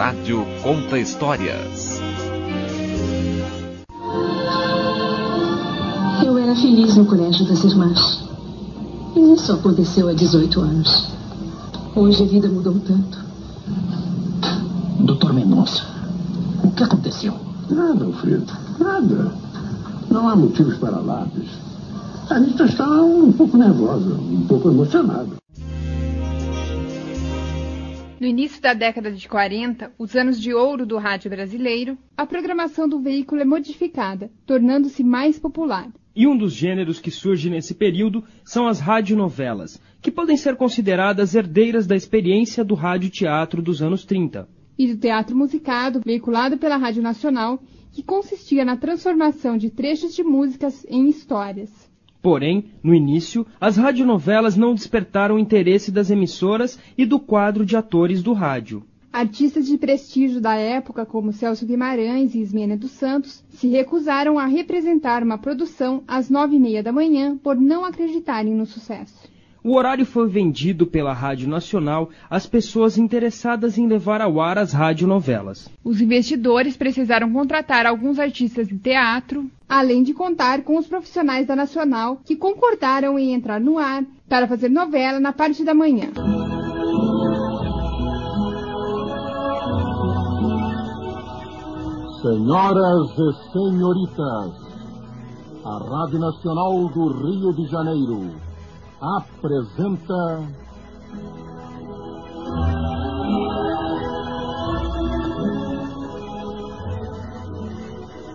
Rádio Conta Histórias. Eu era feliz no colégio das irmãs. E isso aconteceu há 18 anos. Hoje a vida mudou tanto. Doutor Mendonça, o que aconteceu? Nada, Alfredo. Nada. Não há motivos para lápis. A Anitta está um pouco nervosa, um pouco emocionada. No início da década de 40, os anos de ouro do rádio brasileiro, a programação do veículo é modificada, tornando-se mais popular. E um dos gêneros que surge nesse período são as radionovelas, que podem ser consideradas herdeiras da experiência do rádio-teatro dos anos 30. E do teatro musicado, veiculado pela Rádio Nacional, que consistia na transformação de trechos de músicas em histórias. Porém, no início, as radionovelas não despertaram o interesse das emissoras e do quadro de atores do rádio. Artistas de prestígio da época, como Celso Guimarães e Ismênia dos Santos, se recusaram a representar uma produção às nove e meia da manhã por não acreditarem no sucesso. O horário foi vendido pela Rádio Nacional às pessoas interessadas em levar ao ar as radionovelas. Os investidores precisaram contratar alguns artistas de teatro, além de contar com os profissionais da Nacional que concordaram em entrar no ar para fazer novela na parte da manhã. Senhoras e senhoritas, a Rádio Nacional do Rio de Janeiro apresenta.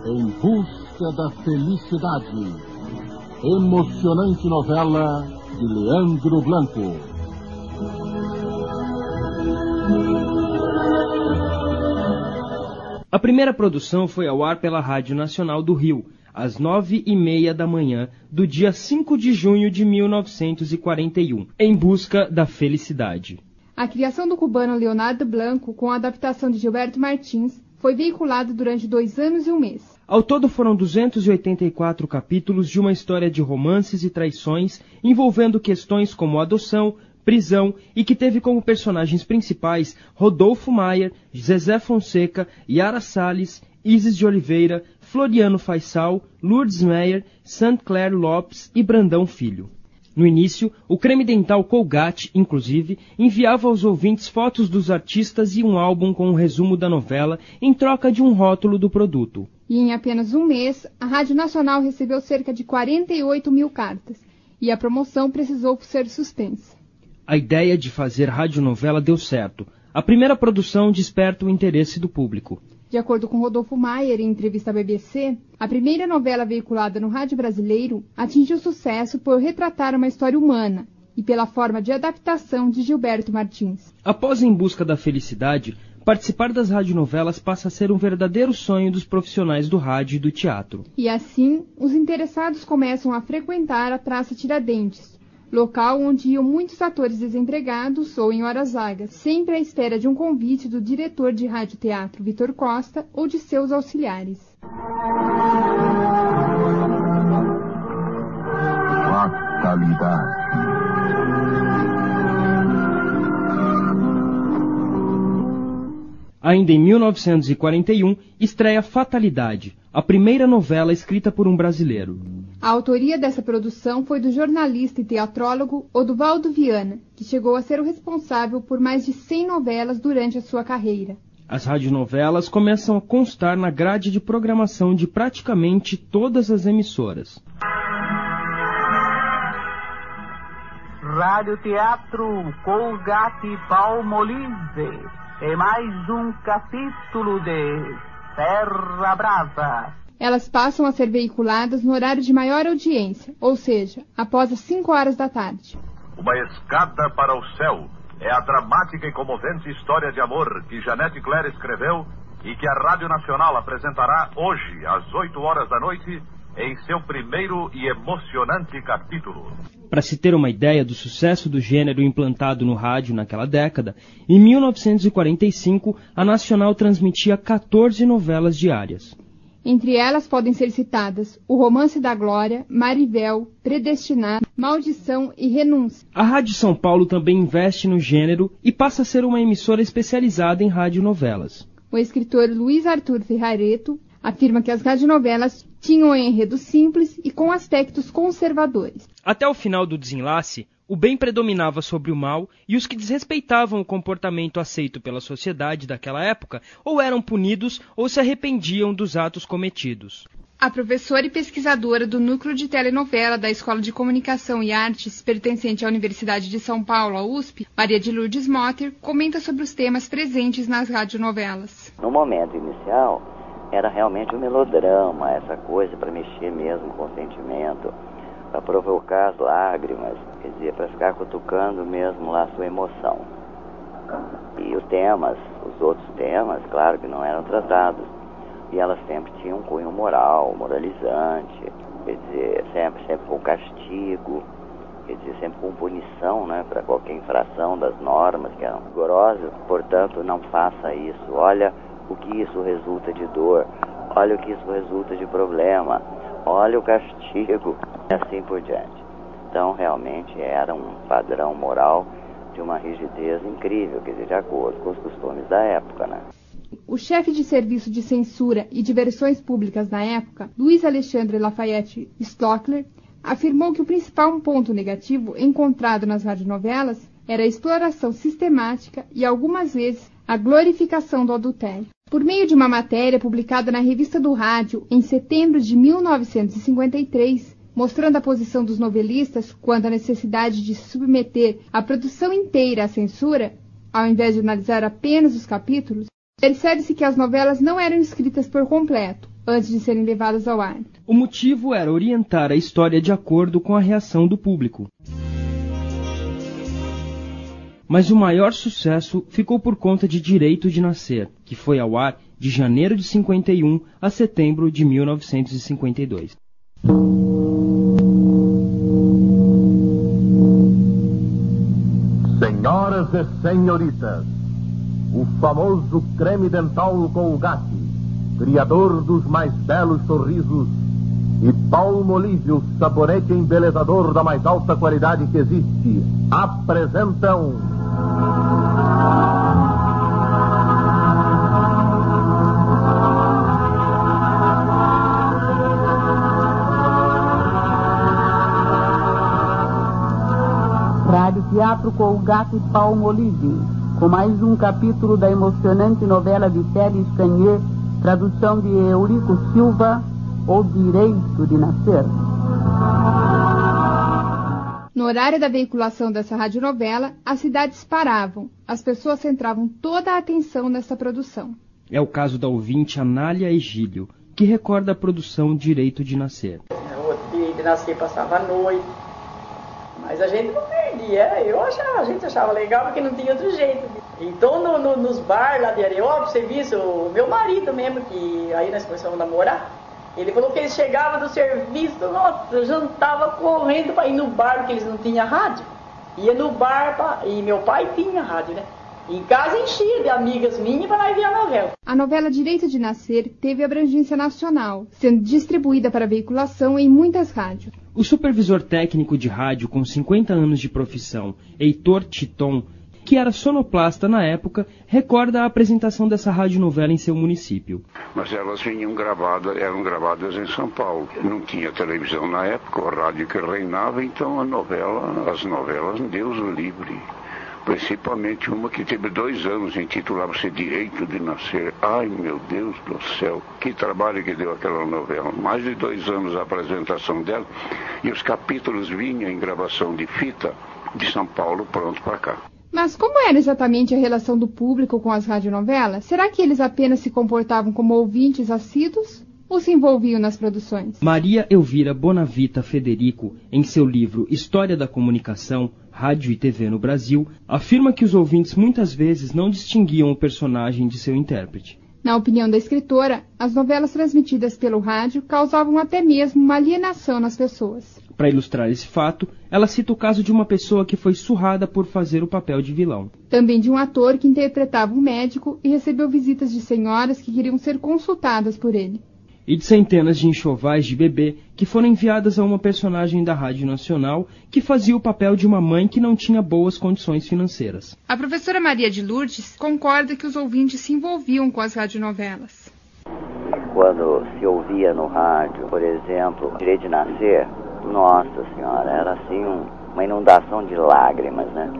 Em busca da felicidade. Emocionante novela de Leandro Blanco. A primeira produção foi ao ar pela Rádio Nacional do Rio, às nove e meia da manhã do dia 5 de junho de 1941, em busca da felicidade. A criação do cubano Leonardo Blanco, com a adaptação de Gilberto Martins, foi veiculada durante dois anos e um mês. Ao todo foram 284 capítulos de uma história de romances e traições envolvendo questões como adoção, prisão e que teve como personagens principais Rodolfo Maier, Zezé Fonseca, Yara Salles, Isis de Oliveira, Floriano Faisal, Lourdes Meyer, St. Clair Lopes e Brandão Filho. No início, o creme dental Colgate, inclusive, enviava aos ouvintes fotos dos artistas e um álbum com um resumo da novela em troca de um rótulo do produto. E em apenas um mês, a Rádio Nacional recebeu cerca de 48 mil cartas, e a promoção precisou ser suspensa. A ideia de fazer radionovela deu certo. A primeira produção desperta o interesse do público. De acordo com Rodolfo Maier, em entrevista à BBC, a primeira novela veiculada no rádio brasileiro atingiu sucesso por retratar uma história humana e pela forma de adaptação de Gilberto Martins. Após Em Busca da Felicidade, participar das radionovelas passa a ser um verdadeiro sonho dos profissionais do rádio e do teatro. E assim, os interessados começam a frequentar a Praça Tiradentes, local onde iam muitos atores desempregados ou em horas vagas, sempre à espera de um convite do diretor de rádio-teatro Vitor Costa ou de seus auxiliares. Fatalidade. Ainda em 1941, estreia Fatalidade, a primeira novela escrita por um brasileiro. A autoria dessa produção foi do jornalista e teatrólogo Oduvaldo Viana, que chegou a ser o responsável por mais de 100 novelas durante a sua carreira. As radionovelas começam a constar na grade de programação de praticamente todas as emissoras. Rádio Teatro Colgate Palmolive é mais um capítulo de Terra Brava elas passam a ser veiculadas no horário de maior audiência, ou seja, após as 5 horas da tarde. Uma escada para o céu é a dramática e comovente história de amor que Janete Claire escreveu e que a Rádio Nacional apresentará hoje, às 8 horas da noite, em seu primeiro e emocionante capítulo. Para se ter uma ideia do sucesso do gênero implantado no rádio naquela década, em 1945 a Nacional transmitia 14 novelas diárias. Entre elas podem ser citadas O Romance da Glória, Marivel, Predestinado, Maldição e Renúncia. A Rádio São Paulo também investe no gênero e passa a ser uma emissora especializada em radionovelas. O escritor Luiz Arthur Ferrareto afirma que as radionovelas tinham um enredo simples e com aspectos conservadores. Até o final do desenlace, o bem predominava sobre o mal e os que desrespeitavam o comportamento aceito pela sociedade daquela época ou eram punidos ou se arrependiam dos atos cometidos. A professora e pesquisadora do Núcleo de Telenovela da Escola de Comunicação e Artes, pertencente à Universidade de São Paulo, a USP, Maria de Lourdes Motter, comenta sobre os temas presentes nas radionovelas. No momento inicial, era realmente um melodrama, essa coisa para mexer mesmo com o sentimento para provocar as lágrimas, quer dizer, para ficar cutucando mesmo lá a sua emoção. E os temas, os outros temas, claro que não eram tratados. E elas sempre tinham um cunho moral, moralizante, quer dizer, sempre, sempre com castigo, quer dizer, sempre com punição, né, para qualquer infração das normas que eram rigorosas. Portanto, não faça isso. Olha o que isso resulta de dor. Olha o que isso resulta de problema olha o castigo, e assim por diante. Então, realmente era um padrão moral de uma rigidez incrível, quer dizer, de acordo com os costumes da época, né? O chefe de serviço de censura e diversões públicas na época, Luiz Alexandre Lafayette Stockler, afirmou que o principal ponto negativo encontrado nas radionovelas era a exploração sistemática e, algumas vezes, a glorificação do adultério. Por meio de uma matéria publicada na Revista do Rádio em setembro de 1953, mostrando a posição dos novelistas quanto à necessidade de submeter a produção inteira à censura, ao invés de analisar apenas os capítulos, percebe-se que as novelas não eram escritas por completo antes de serem levadas ao ar. O motivo era orientar a história de acordo com a reação do público mas o maior sucesso ficou por conta de Direito de Nascer, que foi ao ar de janeiro de 51 a setembro de 1952. Senhoras e senhoritas, o famoso creme dental Colgate, criador dos mais belos sorrisos, e Palmolive, o sabonete embelezador da mais alta qualidade que existe, apresentam Rádio Teatro com o Gato e Palmolive, com mais um capítulo da emocionante novela de Félix Canhê, tradução de Eurico Silva, O Direito de Nascer. No horário da veiculação dessa radionovela, as cidades paravam, as pessoas centravam toda a atenção nessa produção. É o caso da ouvinte Anália Egílio, que recorda a produção Direito de Nascer. O Direito de Nascer passava a noite, mas a gente não perdia. Eu achava, a gente achava legal porque não tinha outro jeito. Então, no, no, nos bar lá de Areópolis, você viu o meu marido mesmo, que aí nós começamos a namorar, ele falou que ele chegava do serviço, nossa, jantava correndo para ir no bar, porque eles não tinham rádio. Ia no bar, pra... e meu pai tinha rádio, né? Em casa enchia de amigas minhas para nós ver a novela. A novela Direito de Nascer teve abrangência nacional, sendo distribuída para veiculação em muitas rádios. O supervisor técnico de rádio com 50 anos de profissão, Heitor Titon, que era sonoplasta na época, recorda a apresentação dessa radionovela em seu município. Mas elas vinham gravadas, eram gravadas em São Paulo. Não tinha televisão na época, o rádio que reinava, então a novela, as novelas, Deus o livre. Principalmente uma que teve dois anos, intitulava-se Direito de Nascer. Ai, meu Deus do céu, que trabalho que deu aquela novela. Mais de dois anos a apresentação dela, e os capítulos vinham em gravação de fita de São Paulo pronto para cá. Mas como era exatamente a relação do público com as radionovelas? Será que eles apenas se comportavam como ouvintes assíduos? Ou se envolviam nas produções? Maria Elvira Bonavita Federico, em seu livro História da Comunicação, Rádio e TV no Brasil, afirma que os ouvintes muitas vezes não distinguiam o personagem de seu intérprete. Na opinião da escritora, as novelas transmitidas pelo rádio causavam até mesmo uma alienação nas pessoas. Para ilustrar esse fato, ela cita o caso de uma pessoa que foi surrada por fazer o papel de vilão. Também de um ator que interpretava um médico e recebeu visitas de senhoras que queriam ser consultadas por ele. e de centenas de enxovais de bebê que foram enviadas a uma personagem da Rádio Nacional que fazia o papel de uma mãe que não tinha boas condições financeiras. A professora Maria de Lourdes concorda que os ouvintes se envolviam com as radionovelas. Quando se ouvia no rádio, por exemplo, Direito de Nascer, nossa senhora, era assim um, uma inundação de lágrimas, né?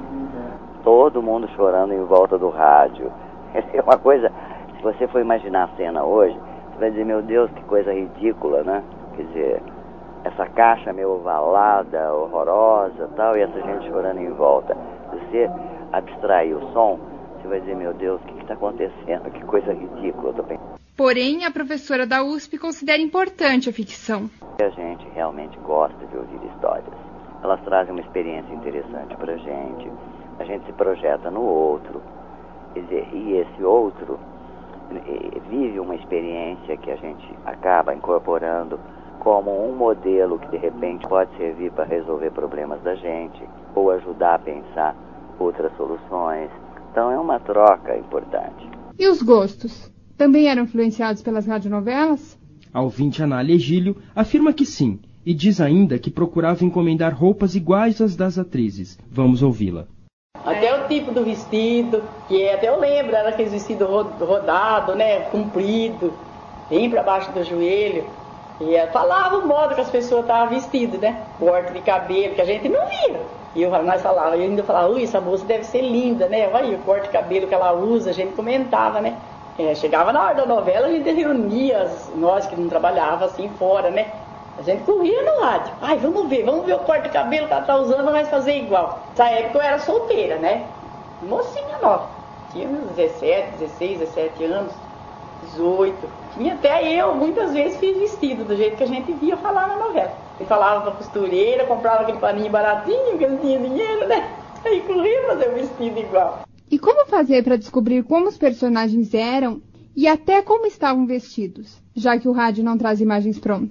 Todo mundo chorando em volta do rádio. É uma coisa, se você for imaginar a cena hoje, você vai dizer, meu Deus, que coisa ridícula, né? Quer dizer, essa caixa meio ovalada, horrorosa tal, e essa gente chorando em volta. Se você abstrair o som, você vai dizer, meu Deus, o que está acontecendo? Que coisa ridícula. Eu tô pensando. Porém, a professora da USP considera importante a ficção. A gente realmente gosta de ouvir histórias. Elas trazem uma experiência interessante para a gente. A gente se projeta no outro. E esse outro vive uma experiência que a gente acaba incorporando como um modelo que de repente pode servir para resolver problemas da gente ou ajudar a pensar outras soluções. Então é uma troca importante. E os gostos? Também eram influenciados pelas radionovelas? A ouvinte Anália Egílio afirma que sim, e diz ainda que procurava encomendar roupas iguais às das atrizes. Vamos ouvi-la. Até o tipo do vestido, que é, até eu lembro, era aquele vestido rodado, né, comprido, bem para baixo do joelho. E falava o modo que as pessoas estavam vestidas, né? Corte de cabelo, que a gente não via. E eu, nós falava, eu ainda falava, ui, essa moça deve ser linda, né? Olha o corte de cabelo que ela usa, a gente comentava, né? É, chegava na hora da novela, a gente reunia, nós que não trabalhava assim fora, né? A gente corria no rádio. Ai, vamos ver, vamos ver o corte de cabelo que ela tá usando, mas fazer igual. Nessa época eu era solteira, né? Mocinha nova. Tinha uns 17, 16, 17 anos, 18. Tinha até eu, muitas vezes, fiz vestido, do jeito que a gente via falar na novela. E falava pra costureira, comprava aquele paninho baratinho, porque não tinha dinheiro, né? Aí corria fazer o vestido igual. E como fazer para descobrir como os personagens eram e até como estavam vestidos, já que o rádio não traz imagens prontas?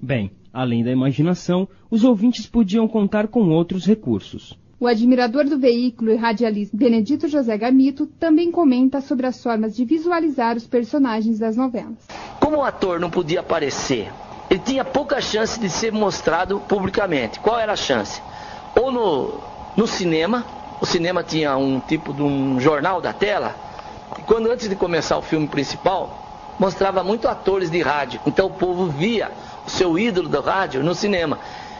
Bem, além da imaginação, os ouvintes podiam contar com outros recursos. O admirador do veículo e radialista Benedito José Gamito também comenta sobre as formas de visualizar os personagens das novelas. Como o ator não podia aparecer, ele tinha pouca chance de ser mostrado publicamente. Qual era a chance? Ou no, no cinema, o cinema tinha um tipo de um jornal da tela, e quando antes de começar o filme principal, mostrava muito atores de rádio. Então o povo via o seu ídolo do rádio no cinema.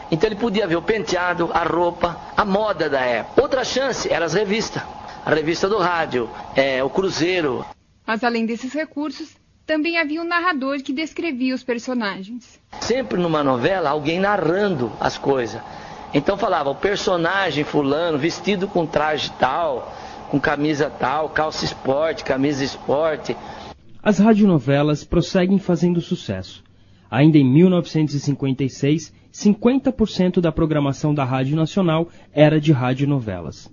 Então ele podia ver o penteado, a roupa, a moda da época. Outra chance era as revistas. A revista do rádio, é, o Cruzeiro. Mas além desses recursos, também havia um narrador que descrevia os personagens. Sempre numa novela, alguém narrando as coisas. Então falava, o personagem fulano, vestido com traje tal, com camisa tal, calça esporte, camisa esporte. As radionovelas prosseguem fazendo sucesso. Ainda em 1956, 50% da programação da Rádio Nacional era de radionovelas.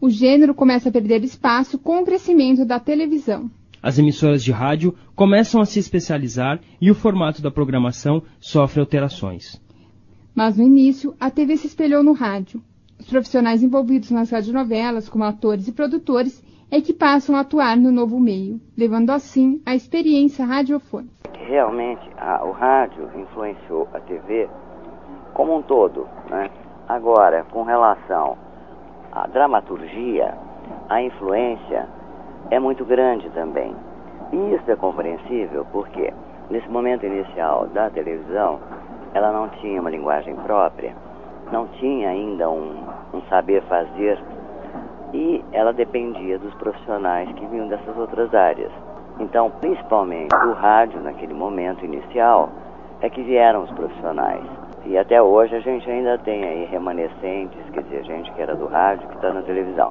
O gênero começa a perder espaço com o crescimento da televisão. As emissoras de rádio começam a se especializar e o formato da programação sofre alterações. Mas no início, a TV se espelhou no rádio. Os profissionais envolvidos nas radionovelas, como atores e produtores, é que passam a atuar no novo meio, levando assim a experiência radiofônica. Realmente, a, o rádio influenciou a TV como um todo. Né? Agora, com relação à dramaturgia, a influência é muito grande também. E isso é compreensível porque, nesse momento inicial da televisão, ela não tinha uma linguagem própria, não tinha ainda um, um saber fazer e ela dependia dos profissionais que vinham dessas outras áreas. Então, principalmente o rádio, naquele momento inicial, é que vieram os profissionais. E até hoje a gente ainda tem aí remanescentes, quer dizer, gente que era do rádio que está na televisão.